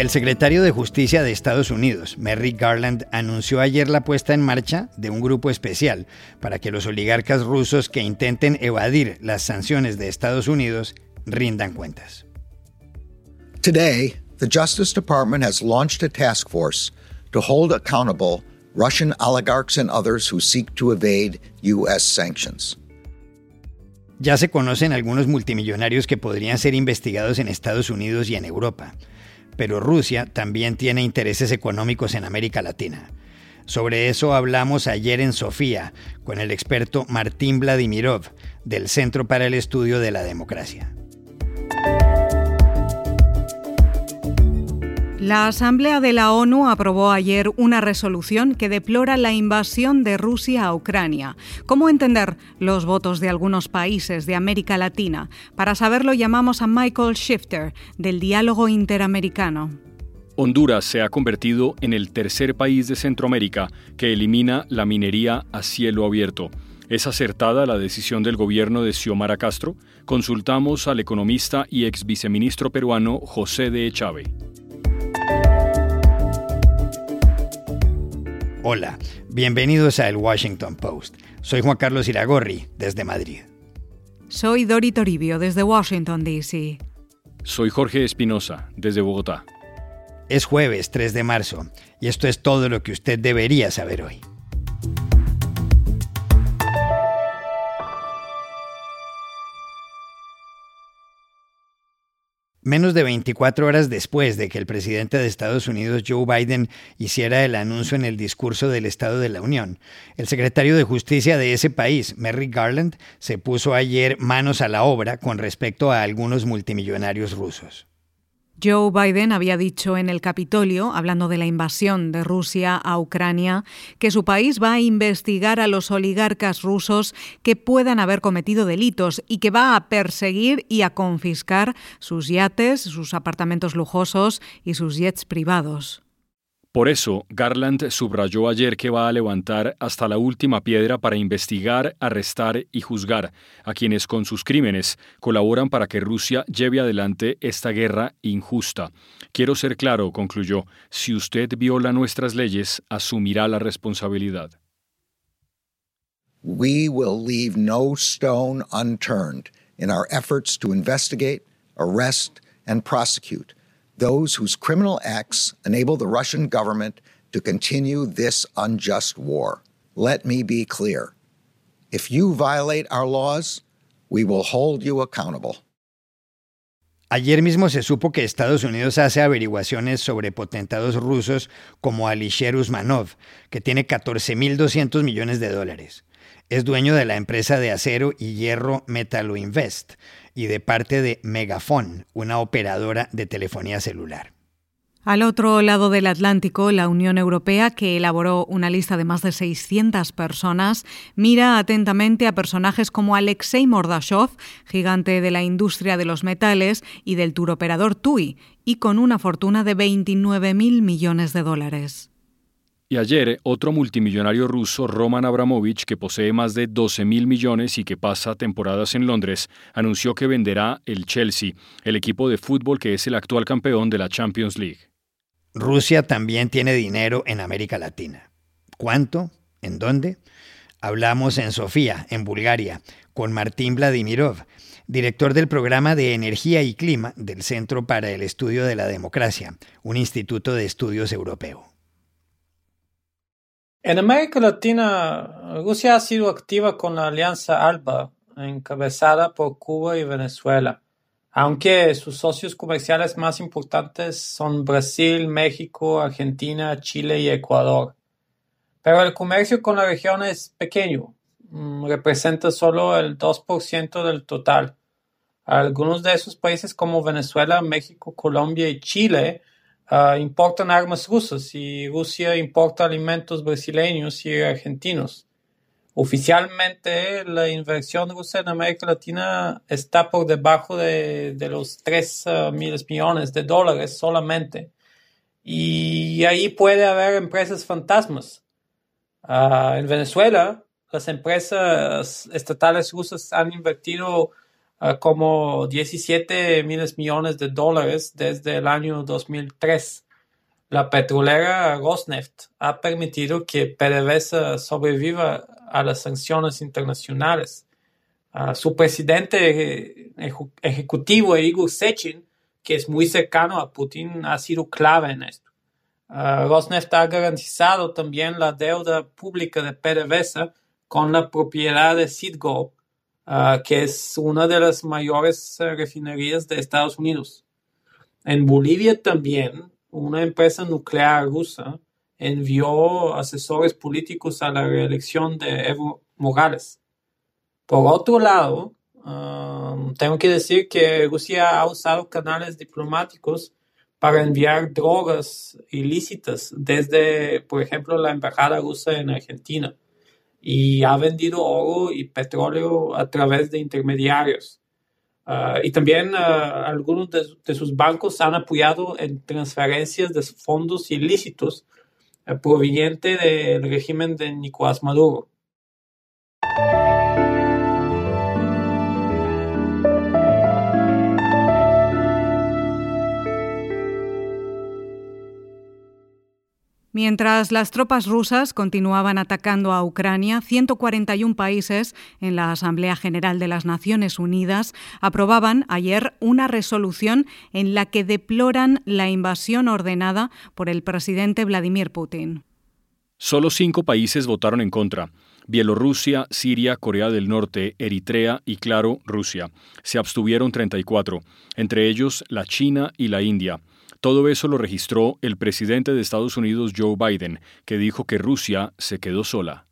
El secretario de Justicia de Estados Unidos, Merrick Garland, anunció ayer la puesta en marcha de un grupo especial para que los oligarcas rusos que intenten evadir las sanciones de Estados Unidos rindan cuentas. Today, the Justice Department has launched a task force to hold accountable Russian oligarchs and others who seek to evade U.S. sanctions. Ya se conocen algunos multimillonarios que podrían ser investigados en Estados Unidos y en Europa pero Rusia también tiene intereses económicos en América Latina. Sobre eso hablamos ayer en Sofía con el experto Martín Vladimirov del Centro para el Estudio de la Democracia. La Asamblea de la ONU aprobó ayer una resolución que deplora la invasión de Rusia a Ucrania. ¿Cómo entender los votos de algunos países de América Latina? Para saberlo llamamos a Michael Shifter, del Diálogo Interamericano. Honduras se ha convertido en el tercer país de Centroamérica que elimina la minería a cielo abierto. ¿Es acertada la decisión del gobierno de Xiomara Castro? Consultamos al economista y ex viceministro peruano José de Echave. Hola, bienvenidos a El Washington Post. Soy Juan Carlos Iragorri, desde Madrid. Soy Dori Toribio, desde Washington, D.C. Soy Jorge Espinosa, desde Bogotá. Es jueves 3 de marzo y esto es todo lo que usted debería saber hoy. Menos de 24 horas después de que el presidente de Estados Unidos, Joe Biden, hiciera el anuncio en el discurso del Estado de la Unión, el secretario de Justicia de ese país, Merrick Garland, se puso ayer manos a la obra con respecto a algunos multimillonarios rusos. Joe Biden había dicho en el Capitolio, hablando de la invasión de Rusia a Ucrania, que su país va a investigar a los oligarcas rusos que puedan haber cometido delitos y que va a perseguir y a confiscar sus yates, sus apartamentos lujosos y sus jets privados. Por eso, Garland subrayó ayer que va a levantar hasta la última piedra para investigar, arrestar y juzgar a quienes con sus crímenes colaboran para que Rusia lleve adelante esta guerra injusta. Quiero ser claro, concluyó, si usted viola nuestras leyes, asumirá la responsabilidad. We will leave no stone unturned in our efforts to investigate, arrest, and prosecute those whose criminal acts enable the Russian government to continue this unjust war. Let me be clear. If you violate our laws, we will hold you accountable. Ayer mismo se supo que Estados Unidos hace averiguaciones sobre potentados rusos como Alisher Usmanov, que tiene 14.200 millones de dólares. Es dueño de la empresa de acero y hierro Metaloinvest, y de parte de Megafon, una operadora de telefonía celular. Al otro lado del Atlántico, la Unión Europea, que elaboró una lista de más de 600 personas, mira atentamente a personajes como Alexei Mordashov, gigante de la industria de los metales y del turoperador TUI, y con una fortuna de 29.000 millones de dólares. Y ayer, otro multimillonario ruso, Roman Abramovich, que posee más de 12 mil millones y que pasa temporadas en Londres, anunció que venderá el Chelsea, el equipo de fútbol que es el actual campeón de la Champions League. Rusia también tiene dinero en América Latina. ¿Cuánto? ¿En dónde? Hablamos en Sofía, en Bulgaria, con Martín Vladimirov, director del programa de Energía y Clima del Centro para el Estudio de la Democracia, un instituto de estudios europeo. En América Latina, Rusia ha sido activa con la Alianza ALBA, encabezada por Cuba y Venezuela, aunque sus socios comerciales más importantes son Brasil, México, Argentina, Chile y Ecuador. Pero el comercio con la región es pequeño, mm, representa solo el 2% del total. Algunos de esos países como Venezuela, México, Colombia y Chile Ah, importan armas rusas y Rusia importa alimentos brasileños y argentinos. Oficialmente, la inversión rusa en América Latina está por debajo de, los 3 ah, mil millones de dólares solamente. Y ahí puede haber empresas fantasmas. Ah, en Venezuela, las empresas estatales rusas han invertido como 17 mil millones de dólares desde el año 2003. La petrolera Rosneft ha permitido que PDVSA sobreviva a las sanciones internacionales. su presidente ejecutivo, Igor Sechin, que es muy cercano a Putin, ha sido clave en esto. Rosneft ha garantizado también la deuda pública de PDVSA con la propiedad de Citgo, que es una de las mayores eh, refinerías de Estados Unidos. En Bolivia también una empresa nuclear rusa envió asesores políticos a la reelección de Evo Morales. Por otro lado, um, tengo que decir que Rusia ha usado canales diplomáticos para enviar drogas ilícitas desde, por ejemplo, la embajada rusa en Argentina y ha vendido oro y petróleo a través de intermediarios. Ah, y también ah, algunos de, sus bancos han apoyado en transferencias de fondos ilícitos uh, provenientes del régimen de Nicolás Maduro. Mientras las tropas rusas continuaban atacando a Ucrania, 141 países en la Asamblea General de las Naciones Unidas aprobaban ayer una resolución en la que deploran la invasión ordenada por el presidente Vladimir Putin. Solo cinco países votaron en contra. Bielorrusia, Siria, Corea del Norte, Eritrea y, claro, Rusia. Se abstuvieron 34, entre ellos la China y la India. Todo eso lo registró el presidente de Estados Unidos, Joe Biden, que dijo que Rusia se quedó sola.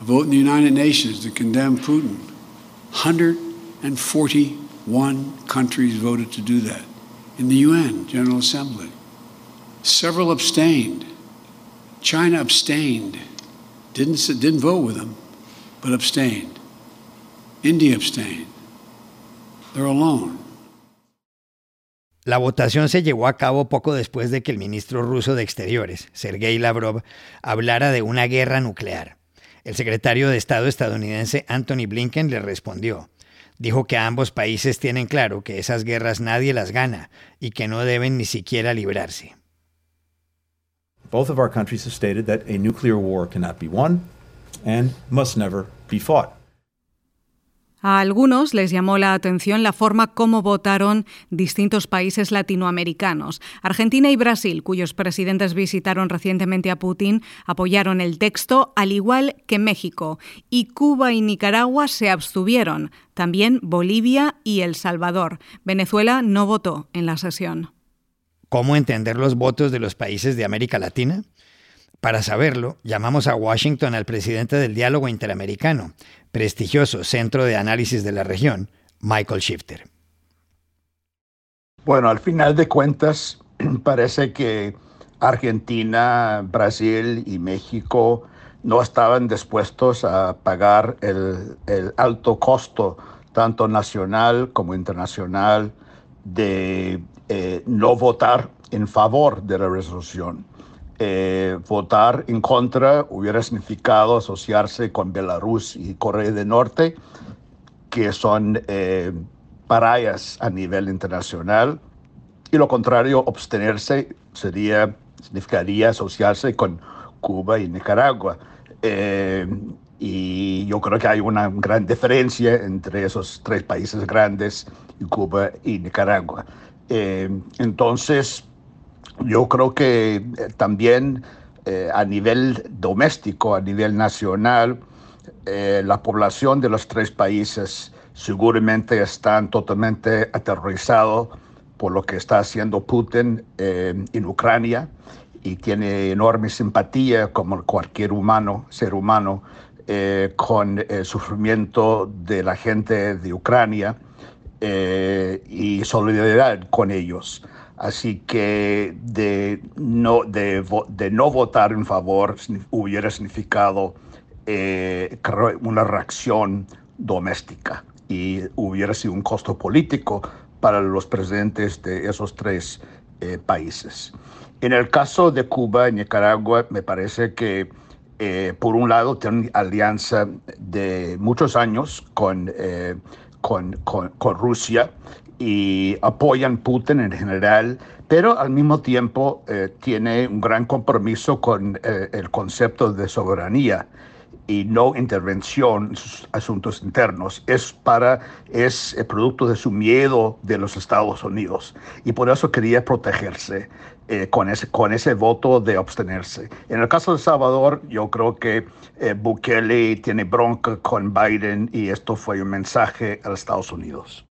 Vote in the United Nations to condemn Putin. 141 countries voted to do that. In the UN General Assembly. Several abstained. China abstained. Didn't, didn't vote with him, but abstained. India abstained. They're alone. La votación se llevó a cabo poco después de que el ministro ruso de Exteriores, Sergei Lavrov, hablara de una guerra nuclear. El secretario de Estado estadounidense Anthony Blinken le respondió. Dijo que ambos países tienen claro que esas guerras nadie las gana y que no deben ni siquiera librarse. Both of our countries have stated that a nuclear war cannot be won and must never be fought. A algunos les llamó la atención la forma como votaron distintos países latinoamericanos. Argentina y Brasil, cuyos presidentes visitaron recientemente a Putin, apoyaron el texto, al igual que México. Y Cuba y Nicaragua se abstuvieron. También Bolivia y El Salvador. Venezuela no votó en la sesión. ¿Cómo entender los votos de los países de América Latina? Para saberlo, llamamos a Washington al presidente del Diálogo Interamericano, prestigioso centro de análisis de la región, Michael Shifter. Bueno, al final de cuentas, parece que Argentina, Brasil y México no estaban dispuestos a pagar el, alto costo, tanto nacional como internacional, de eh, no votar en favor de la resolución. Eh, votar en contra hubiera significado asociarse con Belarus y Corea del Norte, que son eh, parayas a nivel internacional, y lo contrario, abstenerse sería, significaría asociarse con Cuba y Nicaragua. Eh, y yo creo que hay una gran diferencia entre esos tres países grandes, Cuba y Nicaragua. entonces, yo creo que eh, también eh, a nivel doméstico, a nivel nacional, eh, la población de los tres países seguramente están totalmente aterrorizados por lo que está haciendo Putin en Ucrania y tiene enorme simpatía, como cualquier humano, ser humano, con el sufrimiento de la gente de Ucrania y solidaridad con ellos. Así que de no, de, no votar en favor hubiera significado eh, una reacción doméstica y hubiera sido un costo político para los presidentes de esos tres eh, países. En el caso de Cuba y Nicaragua, me parece que eh, por un lado, tienen alianza de muchos años con, con, con, Rusia y apoyan Putin en general, pero al mismo tiempo eh, tiene un gran compromiso con el concepto de soberanía y no intervención en sus asuntos internos. Es para es el producto de su miedo de los Estados Unidos y por eso quería protegerse eh, con, ese, con ese voto de abstenerse. En el caso de Salvador, yo creo que eh, Bukele tiene bronca con Biden y esto fue un mensaje a los Estados Unidos.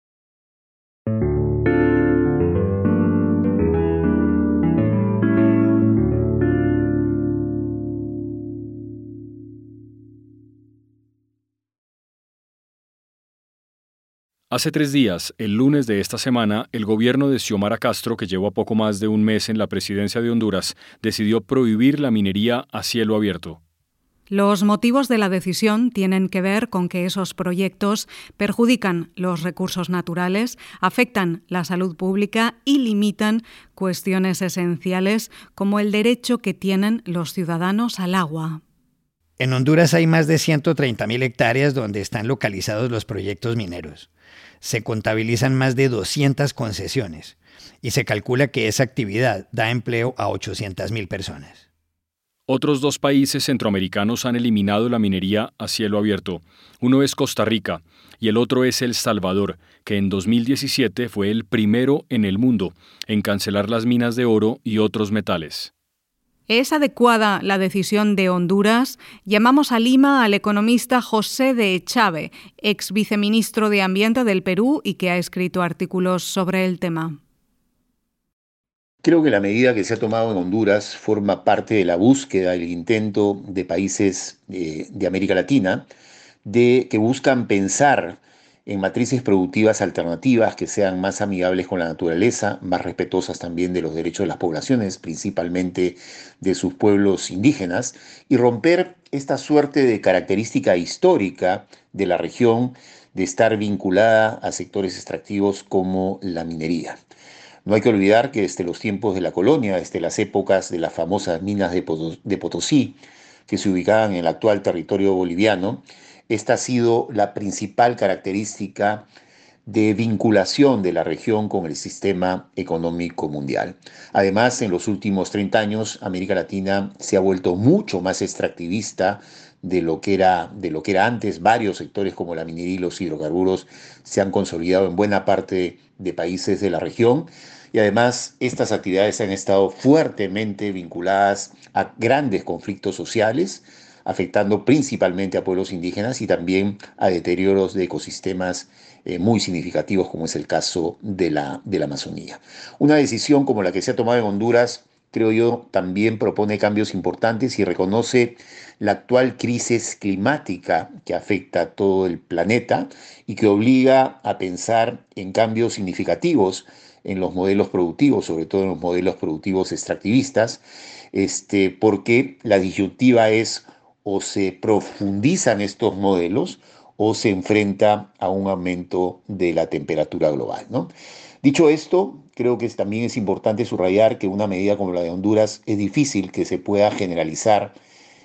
Hace tres días, el lunes de esta semana, el gobierno de Xiomara Castro, que lleva poco más de un mes en la presidencia de Honduras, decidió prohibir la minería a cielo abierto. Los motivos de la decisión tienen que ver con que esos proyectos perjudican los recursos naturales, afectan la salud pública y limitan cuestiones esenciales como el derecho que tienen los ciudadanos al agua. En Honduras hay más de 130.000 hectáreas donde están localizados los proyectos mineros se contabilizan más de 200 concesiones y se calcula que esa actividad da empleo a 800.000 personas. Otros dos países centroamericanos han eliminado la minería a cielo abierto. Uno es Costa Rica y el otro es El Salvador, que en 2017 fue el primero en el mundo en cancelar las minas de oro y otros metales. ¿Es adecuada la decisión de Honduras? Llamamos a Lima al economista José de Echave, ex viceministro de Ambiente del Perú y que ha escrito artículos sobre el tema. Creo que la medida que se ha tomado en Honduras forma parte de la búsqueda, el intento de países de, de América Latina de que buscan pensar en matrices productivas alternativas que sean más amigables con la naturaleza, más respetuosas también de los derechos de las poblaciones, principalmente de sus pueblos indígenas, y romper esta suerte de característica histórica de la región de estar vinculada a sectores extractivos como la minería. No hay que olvidar que desde los tiempos de la colonia, desde las épocas de las famosas minas de, Potosí, que se ubicaban en el actual territorio boliviano, esta ha sido la principal característica de vinculación de la región con el sistema económico mundial. Además, en los últimos 30 años, América Latina se ha vuelto mucho más extractivista de lo que era, de lo que era antes. Varios sectores como la minería y los hidrocarburos se han consolidado en buena parte de países de la región. Y además, estas actividades han estado fuertemente vinculadas a grandes conflictos sociales, afectando principalmente a pueblos indígenas y también a deterioros de ecosistemas eh, muy significativos, como es el caso de la, de la Amazonía. Una decisión como la que se ha tomado en Honduras, creo yo, también propone cambios importantes y reconoce la actual crisis climática que afecta a todo el planeta y que obliga a pensar en cambios significativos en los modelos productivos, sobre todo en los modelos productivos extractivistas, este, porque la disyuntiva es o se profundizan estos modelos o se enfrenta a un aumento de la temperatura global. Dicho esto, creo que también es importante subrayar que una medida como la de Honduras es difícil que se pueda generalizar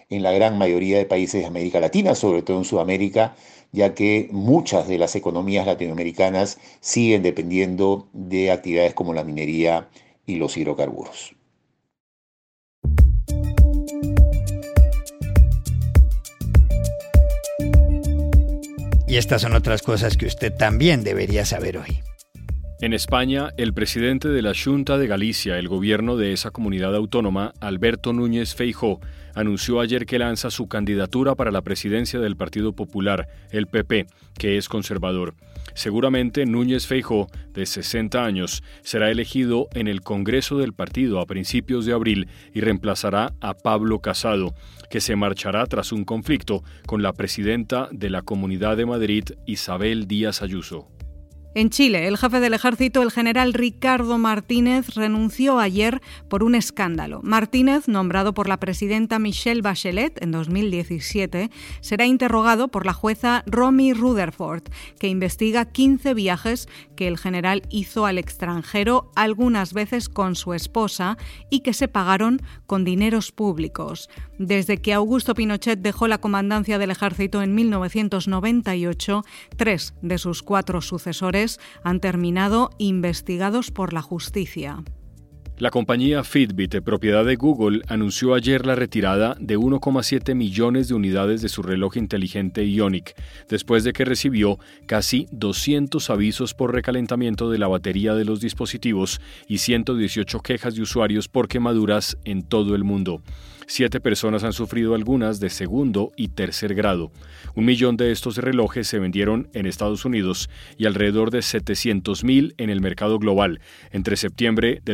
en la gran mayoría de países de América Latina, sobre todo en Sudamérica, ya que muchas de las economías latinoamericanas siguen dependiendo de actividades como la minería y los hidrocarburos. Y estas son otras cosas que usted también debería saber hoy. En España, el presidente de la Junta de Galicia, el gobierno de esa comunidad autónoma, Alberto Núñez Feijó, anunció ayer que lanza su candidatura para la presidencia del Partido Popular, el PP, que es conservador. Seguramente Núñez Feijó, de 60 años, será elegido en el Congreso del partido a principios de abril y reemplazará a Pablo Casado, que se marchará tras un conflicto con la presidenta de la Comunidad de Madrid, Isabel Díaz Ayuso. En Chile, el jefe del ejército, el general Ricardo Martínez, renunció ayer por un escándalo. Martínez, nombrado por la presidenta Michelle Bachelet en 2017, será interrogado por la jueza Romy Rutherford, que investiga 15 viajes que el general hizo al extranjero, algunas veces con su esposa, y que se pagaron con dineros públicos. Desde que Augusto Pinochet dejó la comandancia del ejército en 1998, tres de sus cuatro sucesores han terminado investigados por la justicia. La compañía Fitbit, propiedad de Google, anunció ayer la retirada de 1,7 millones de unidades de su reloj inteligente Ionic, después de que recibió casi 200 avisos por recalentamiento de la batería de los dispositivos y 118 quejas de usuarios por quemaduras en todo el mundo. Siete personas han sufrido algunas de segundo y tercer grado. Un millón de estos relojes se vendieron en Estados Unidos y alrededor de 700.000 en el mercado global entre septiembre de